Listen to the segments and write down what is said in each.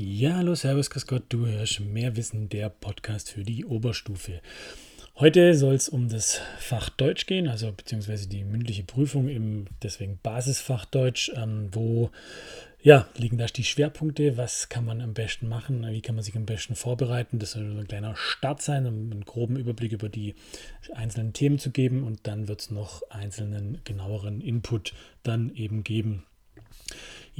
Ja, hallo, servus, grüß Gott, du hörst mehr Wissen, der Podcast für die Oberstufe. Heute soll es um das Fach Deutsch gehen, also beziehungsweise die mündliche Prüfung im deswegen Basisfach Deutsch, ähm, wo ja, liegen da die Schwerpunkte, was kann man am besten machen, wie kann man sich am besten vorbereiten. Das soll ein kleiner Start sein, um einen groben Überblick über die einzelnen Themen zu geben und dann wird es noch einzelnen genaueren Input dann eben geben.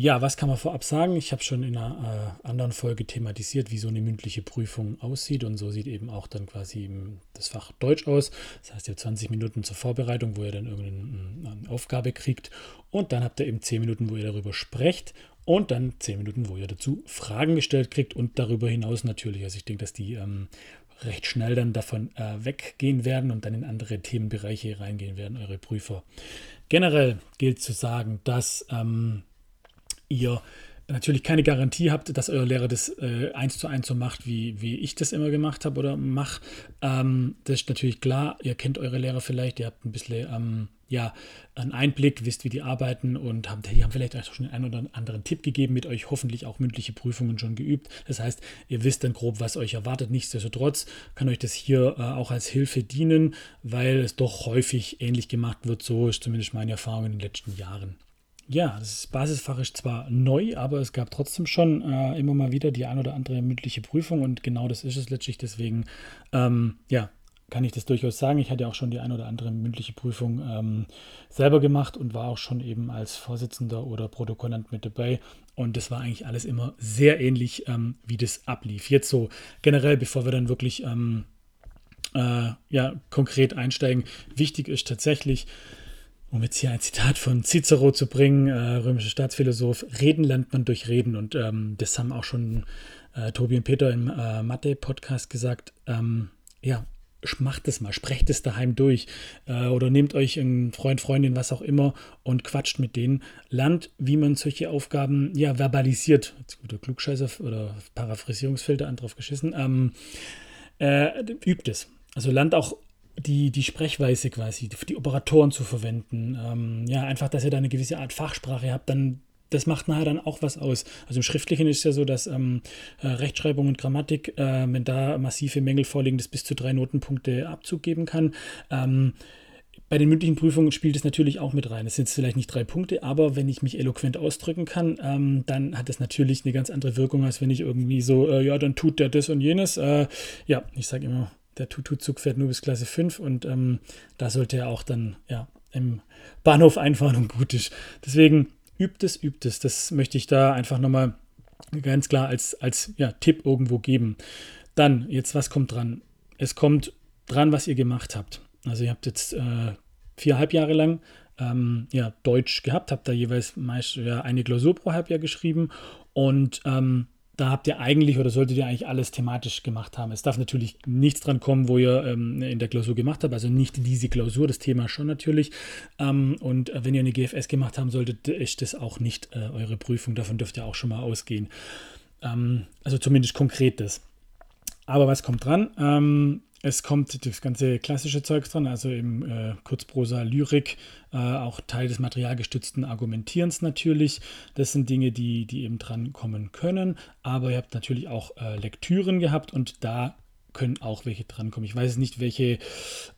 Ja, was kann man vorab sagen? Ich habe schon in einer äh, anderen Folge thematisiert, wie so eine mündliche Prüfung aussieht. Und so sieht eben auch dann quasi das Fach Deutsch aus. Das heißt, ihr habt 20 Minuten zur Vorbereitung, wo ihr dann irgendeine Aufgabe kriegt. Und dann habt ihr eben 10 Minuten, wo ihr darüber sprecht. Und dann 10 Minuten, wo ihr dazu Fragen gestellt kriegt. Und darüber hinaus natürlich. Also ich denke, dass die ähm, recht schnell dann davon äh, weggehen werden und dann in andere Themenbereiche reingehen werden, eure Prüfer. Generell gilt zu sagen, dass... Ähm, ihr natürlich keine Garantie habt, dass euer Lehrer das äh, eins zu eins so macht, wie, wie ich das immer gemacht habe oder mache. Ähm, das ist natürlich klar. Ihr kennt eure Lehrer vielleicht, ihr habt ein bisschen ähm, ja, einen Einblick, wisst, wie die arbeiten und haben, die haben vielleicht auch schon einen oder anderen Tipp gegeben, mit euch hoffentlich auch mündliche Prüfungen schon geübt. Das heißt, ihr wisst dann grob, was euch erwartet. Nichtsdestotrotz kann euch das hier äh, auch als Hilfe dienen, weil es doch häufig ähnlich gemacht wird. So ist zumindest meine Erfahrung in den letzten Jahren. Ja, das Basisfach ist zwar neu, aber es gab trotzdem schon äh, immer mal wieder die ein oder andere mündliche Prüfung und genau das ist es letztlich. Deswegen, ähm, ja, kann ich das durchaus sagen. Ich hatte auch schon die ein oder andere mündliche Prüfung ähm, selber gemacht und war auch schon eben als Vorsitzender oder Protokollant mit dabei. Und das war eigentlich alles immer sehr ähnlich, ähm, wie das ablief. Jetzt so generell, bevor wir dann wirklich ähm, äh, ja, konkret einsteigen, wichtig ist tatsächlich, um jetzt hier ein Zitat von Cicero zu bringen, äh, römischer Staatsphilosoph, Reden lernt man durch Reden. Und ähm, das haben auch schon äh, Tobi und Peter im äh, Mathe-Podcast gesagt. Ähm, ja, macht es mal, sprecht es daheim durch äh, oder nehmt euch einen Freund, Freundin, was auch immer und quatscht mit denen. Lernt, wie man solche Aufgaben ja verbalisiert. Jetzt guter Klugscheißer oder Paraphrasierungsfilter, an drauf geschissen. Ähm, äh, übt es. Also lernt auch die, die Sprechweise quasi, die Operatoren zu verwenden. Ähm, ja, einfach, dass ihr da eine gewisse Art Fachsprache habt, dann das macht nachher dann auch was aus. Also im Schriftlichen ist es ja so, dass ähm, äh, Rechtschreibung und Grammatik, äh, wenn da massive Mängel vorliegen, das bis zu drei Notenpunkte Abzug geben kann. Ähm, bei den mündlichen Prüfungen spielt es natürlich auch mit rein. Es sind vielleicht nicht drei Punkte, aber wenn ich mich eloquent ausdrücken kann, ähm, dann hat das natürlich eine ganz andere Wirkung, als wenn ich irgendwie so, äh, ja, dann tut der das und jenes. Äh, ja, ich sage immer, der Tutu-Zug fährt nur bis Klasse 5 und ähm, da sollte er auch dann ja, im Bahnhof einfahren und gut ist. Deswegen übt es, übt es. Das möchte ich da einfach nochmal ganz klar als, als ja, Tipp irgendwo geben. Dann, jetzt was kommt dran? Es kommt dran, was ihr gemacht habt. Also ihr habt jetzt äh, viereinhalb Jahre lang ähm, ja, Deutsch gehabt, habt da jeweils meist ja, eine Klausur pro Halbjahr geschrieben und ähm, da habt ihr eigentlich oder solltet ihr eigentlich alles thematisch gemacht haben. Es darf natürlich nichts dran kommen, wo ihr ähm, in der Klausur gemacht habt, also nicht diese Klausur, das Thema schon natürlich. Ähm, und äh, wenn ihr eine GFS gemacht haben solltet, ist das auch nicht äh, eure Prüfung. Davon dürft ihr auch schon mal ausgehen. Ähm, also zumindest konkret das. Aber was kommt dran? Es kommt das ganze klassische Zeug dran, also im äh, Kurzprosa, Lyrik, äh, auch Teil des materialgestützten Argumentierens natürlich. Das sind Dinge, die, die eben dran kommen können. Aber ihr habt natürlich auch äh, Lektüren gehabt und da können auch welche drankommen. Ich weiß nicht, welche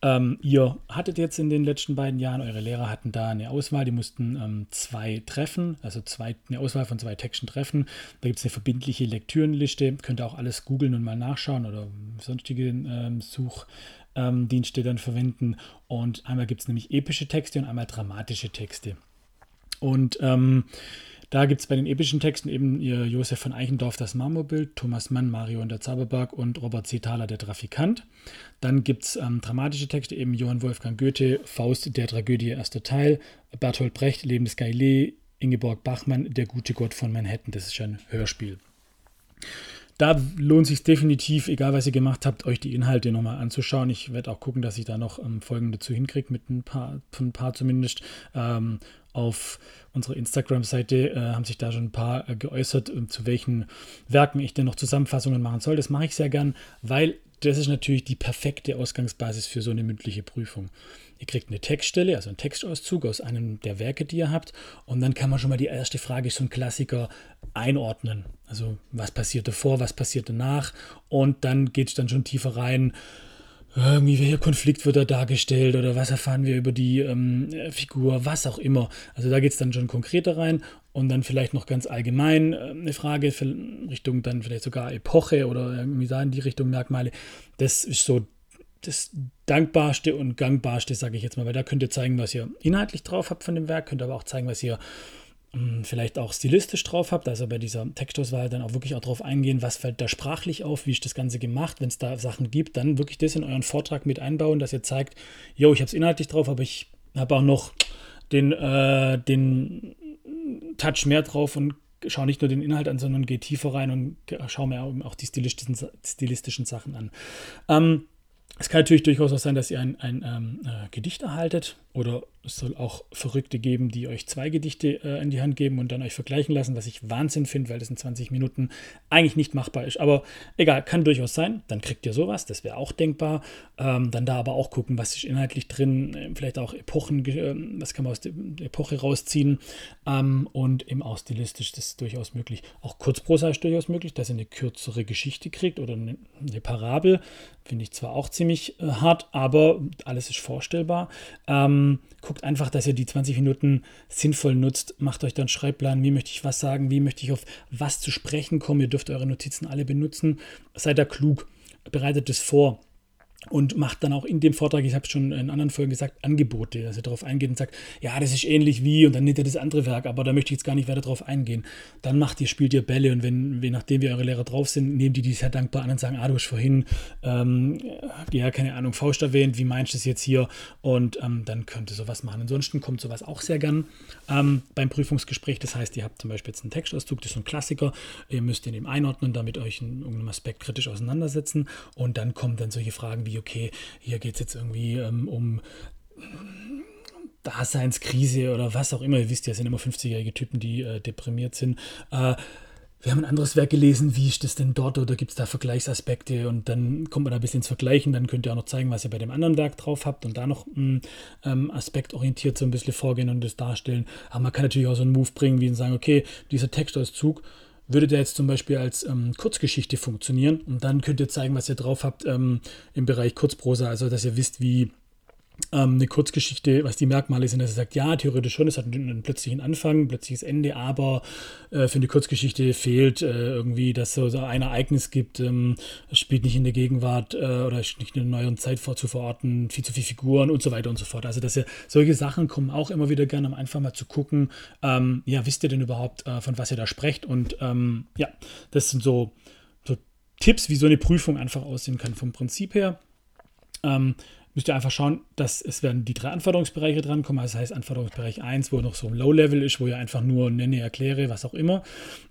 ähm, ihr hattet jetzt in den letzten beiden Jahren. Eure Lehrer hatten da eine Auswahl, die mussten ähm, zwei treffen, also zwei, eine Auswahl von zwei Texten treffen. Da gibt es eine verbindliche Lektürenliste. Könnt ihr auch alles googeln und mal nachschauen oder sonstige ähm, Suchdienste dann verwenden. Und einmal gibt es nämlich epische Texte und einmal dramatische Texte. Und ähm, da gibt es bei den epischen Texten eben Josef von Eichendorff das Marmorbild, Thomas Mann, Mario und der Zauberberg und Robert C. Thaler der Trafikant. Dann gibt es ähm, dramatische Texte, eben Johann Wolfgang Goethe, Faust der Tragödie, erster Teil, Bertolt Brecht, Leben des Galilei, Ingeborg Bachmann, Der gute Gott von Manhattan. Das ist ein Hörspiel. Da lohnt sich definitiv, egal was ihr gemacht habt, euch die Inhalte nochmal anzuschauen. Ich werde auch gucken, dass ich da noch ähm, Folgen dazu hinkriege, mit ein paar, ein paar zumindest. Ähm, auf unserer Instagram-Seite äh, haben sich da schon ein paar äh, geäußert, äh, zu welchen Werken ich denn noch Zusammenfassungen machen soll. Das mache ich sehr gern, weil das ist natürlich die perfekte Ausgangsbasis für so eine mündliche Prüfung. Ihr kriegt eine Textstelle, also einen Textauszug aus einem der Werke, die ihr habt. Und dann kann man schon mal die erste Frage, so ein Klassiker, einordnen. Also was passiert davor, was passiert danach. Und dann geht es dann schon tiefer rein irgendwie welcher Konflikt wird da dargestellt oder was erfahren wir über die ähm, Figur, was auch immer. Also da geht es dann schon konkreter rein und dann vielleicht noch ganz allgemein äh, eine Frage Richtung dann vielleicht sogar Epoche oder irgendwie da in die Richtung Merkmale. Das ist so das dankbarste und gangbarste, sage ich jetzt mal, weil da könnt ihr zeigen, was ihr inhaltlich drauf habt von dem Werk, könnt aber auch zeigen, was ihr hm, vielleicht auch stilistisch drauf habt, also bei dieser Textauswahl dann auch wirklich auch drauf eingehen, was fällt da sprachlich auf, wie ist das Ganze gemacht, wenn es da Sachen gibt, dann wirklich das in euren Vortrag mit einbauen, dass ihr zeigt, yo, ich habe es inhaltlich drauf, aber ich habe auch noch den, äh, den Touch mehr drauf und schaue nicht nur den Inhalt an, sondern gehe tiefer rein und schaue mir auch die stilistischen, stilistischen Sachen an. Ähm, es kann natürlich durchaus auch sein, dass ihr ein, ein ähm, äh, Gedicht erhaltet oder es soll auch Verrückte geben, die euch zwei Gedichte äh, in die Hand geben und dann euch vergleichen lassen, was ich Wahnsinn finde, weil das in 20 Minuten eigentlich nicht machbar ist. Aber egal, kann durchaus sein. Dann kriegt ihr sowas, das wäre auch denkbar. Ähm, dann da aber auch gucken, was ist inhaltlich drin, äh, vielleicht auch Epochen, äh, was kann man aus der Epoche rausziehen. Ähm, und eben auch stilistisch, das ist durchaus möglich. Auch Kurzprosa ist durchaus möglich, dass ihr eine kürzere Geschichte kriegt oder eine, eine Parabel. Finde ich zwar auch ziemlich äh, hart, aber alles ist vorstellbar. Ähm, guckt einfach, dass ihr die 20 Minuten sinnvoll nutzt. Macht euch dann Schreibplan, wie möchte ich was sagen, wie möchte ich auf was zu sprechen kommen. Ihr dürft eure Notizen alle benutzen. Seid da klug, bereitet es vor und macht dann auch in dem Vortrag, ich habe es schon in anderen Folgen gesagt, Angebote, dass er darauf eingeht und sagt, ja, das ist ähnlich wie und dann nimmt er das andere Werk, aber da möchte ich jetzt gar nicht weiter drauf eingehen. Dann macht ihr, spielt ihr Bälle und wenn, je nachdem wie eure Lehrer drauf sind, nehmen die die sehr dankbar an und sagen, ah, du hast vorhin, ähm, ja, keine Ahnung, Faust erwähnt, wie meinst du das jetzt hier? Und ähm, dann könnt ihr sowas machen. Ansonsten kommt sowas auch sehr gern ähm, beim Prüfungsgespräch. Das heißt, ihr habt zum Beispiel jetzt einen Textauszug, das ist so ein Klassiker, ihr müsst den eben einordnen, damit euch in irgendeinem Aspekt kritisch auseinandersetzen und dann kommen dann solche Fragen wie, wie, okay, hier geht es jetzt irgendwie ähm, um Daseinskrise oder was auch immer. Ihr wisst ja, es sind immer 50-jährige Typen, die äh, deprimiert sind. Äh, wir haben ein anderes Werk gelesen, wie ist das denn dort oder gibt es da Vergleichsaspekte und dann kommt man da ein bisschen ins Vergleichen, dann könnt ihr auch noch zeigen, was ihr bei dem anderen Werk drauf habt und da noch ähm, Aspekt orientiert so ein bisschen vorgehen und das darstellen. Aber man kann natürlich auch so einen Move bringen, wie sagen, okay, dieser Textauszug, würde der jetzt zum Beispiel als ähm, Kurzgeschichte funktionieren und dann könnt ihr zeigen, was ihr drauf habt ähm, im Bereich Kurzprosa, also dass ihr wisst, wie ähm, eine Kurzgeschichte, was die Merkmale sind, dass er sagt, ja, theoretisch schon, es hat einen plötzlichen Anfang, ein plötzliches Ende, aber äh, für eine Kurzgeschichte fehlt äh, irgendwie, dass es so ein Ereignis gibt, ähm, spielt nicht in der Gegenwart äh, oder nicht in einer neuen Zeit vor, zu verorten, viel zu viele Figuren und so weiter und so fort. Also, dass ihr solche Sachen kommen auch immer wieder gerne, um einfach mal zu gucken, ähm, ja, wisst ihr denn überhaupt, äh, von was ihr da sprecht? Und ähm, ja, das sind so, so Tipps, wie so eine Prüfung einfach aussehen kann vom Prinzip her. Ähm, müsst ihr einfach schauen, dass es werden die drei Anforderungsbereiche drankommen. Also das heißt Anforderungsbereich 1, wo noch so ein Low-Level ist, wo ihr einfach nur nenne, erkläre, was auch immer.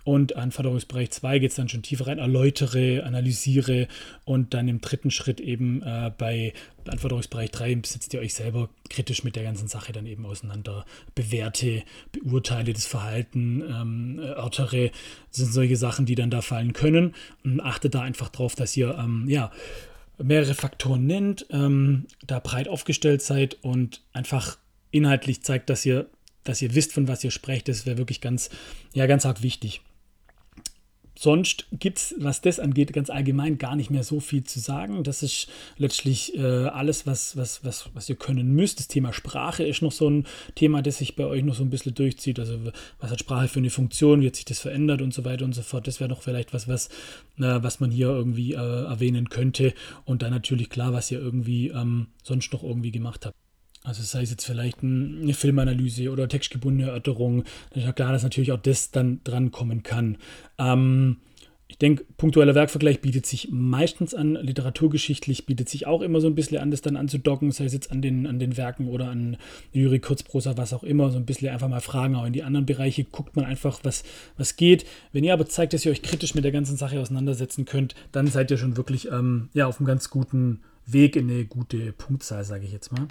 Und Anforderungsbereich 2 geht es dann schon tiefer rein, erläutere, analysiere und dann im dritten Schritt eben äh, bei Anforderungsbereich 3 setzt ihr euch selber kritisch mit der ganzen Sache dann eben auseinander, bewerte, beurteile das Verhalten, ähm, erörtere, das sind solche Sachen, die dann da fallen können. Und achtet da einfach drauf, dass ihr ähm, ja mehrere Faktoren nennt, ähm, da breit aufgestellt seid und einfach inhaltlich zeigt, dass ihr, dass ihr wisst, von was ihr sprecht. Das wäre wirklich ganz, ja, ganz arg wichtig. Sonst gibt es, was das angeht, ganz allgemein gar nicht mehr so viel zu sagen. Das ist letztlich äh, alles, was, was, was, was ihr können müsst. Das Thema Sprache ist noch so ein Thema, das sich bei euch noch so ein bisschen durchzieht. Also was hat Sprache für eine Funktion, wie hat sich das verändert und so weiter und so fort. Das wäre noch vielleicht was, was, äh, was man hier irgendwie äh, erwähnen könnte. Und dann natürlich klar, was ihr irgendwie ähm, sonst noch irgendwie gemacht habt. Also sei es jetzt vielleicht eine Filmanalyse oder textgebundene Erörterung, dann ist ja klar, dass natürlich auch das dann drankommen kann. Ähm, ich denke, punktueller Werkvergleich bietet sich meistens an, literaturgeschichtlich bietet sich auch immer so ein bisschen an, das dann anzudocken, sei es jetzt an den, an den Werken oder an Lyrik, Kurzprosa, was auch immer, so ein bisschen einfach mal fragen, auch in die anderen Bereiche, guckt man einfach, was, was geht. Wenn ihr aber zeigt, dass ihr euch kritisch mit der ganzen Sache auseinandersetzen könnt, dann seid ihr schon wirklich ähm, ja, auf einem ganz guten Weg in eine gute Punktzahl, sage ich jetzt mal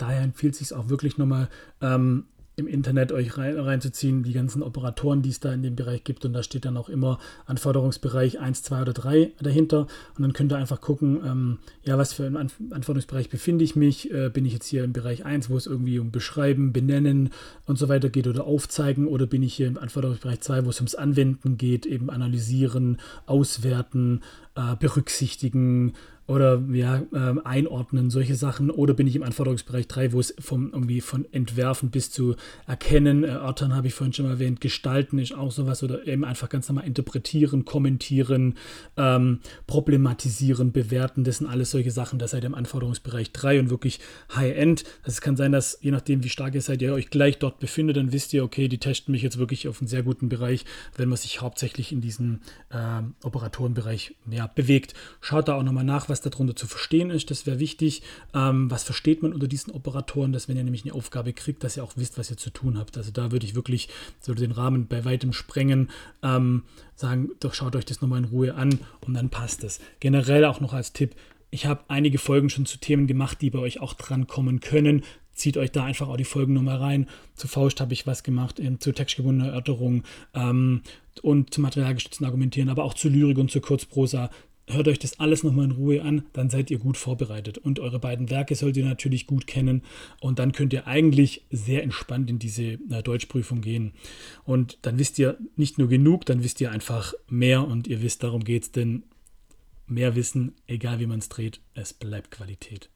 daher empfiehlt es sich auch wirklich nochmal ähm, im Internet euch rein, reinzuziehen, die ganzen Operatoren, die es da in dem Bereich gibt. Und da steht dann auch immer Anforderungsbereich 1, 2 oder 3 dahinter. Und dann könnt ihr einfach gucken, ähm, ja, was für ein Anforderungsbereich befinde ich mich. Äh, bin ich jetzt hier im Bereich 1, wo es irgendwie um Beschreiben, Benennen und so weiter geht oder Aufzeigen? Oder bin ich hier im Anforderungsbereich 2, wo es ums Anwenden geht, eben analysieren, auswerten, äh, berücksichtigen, oder ja, äh, einordnen, solche Sachen. Oder bin ich im Anforderungsbereich 3, wo es vom, irgendwie von Entwerfen bis zu Erkennen, erörtern, habe ich vorhin schon erwähnt, gestalten ist auch sowas. Oder eben einfach ganz normal interpretieren, kommentieren, ähm, problematisieren, bewerten. Das sind alles solche Sachen, da seid ihr im Anforderungsbereich 3 und wirklich High-End. Also es kann sein, dass je nachdem, wie stark ihr seid, ihr euch gleich dort befindet, dann wisst ihr, okay, die testen mich jetzt wirklich auf einen sehr guten Bereich, wenn man sich hauptsächlich in diesem äh, Operatorenbereich ja, bewegt. Schaut da auch nochmal nach, was was darunter zu verstehen ist. Das wäre wichtig. Ähm, was versteht man unter diesen Operatoren, dass wenn ihr nämlich eine Aufgabe kriegt, dass ihr auch wisst, was ihr zu tun habt. Also da würde ich wirklich so den Rahmen bei weitem sprengen. Ähm, sagen, doch schaut euch das nochmal in Ruhe an und dann passt es. Generell auch noch als Tipp, ich habe einige Folgen schon zu Themen gemacht, die bei euch auch drankommen können. Zieht euch da einfach auch die Folgennummer rein. Zu Faust habe ich was gemacht, ähm, zu textgebundener Erörterung ähm, und zu materialgestützten Argumentieren, aber auch zu Lyrik und zu Kurzprosa hört euch das alles nochmal in Ruhe an, dann seid ihr gut vorbereitet. Und eure beiden Werke sollt ihr natürlich gut kennen. Und dann könnt ihr eigentlich sehr entspannt in diese äh, Deutschprüfung gehen. Und dann wisst ihr nicht nur genug, dann wisst ihr einfach mehr und ihr wisst, darum geht es, denn mehr Wissen, egal wie man es dreht, es bleibt Qualität.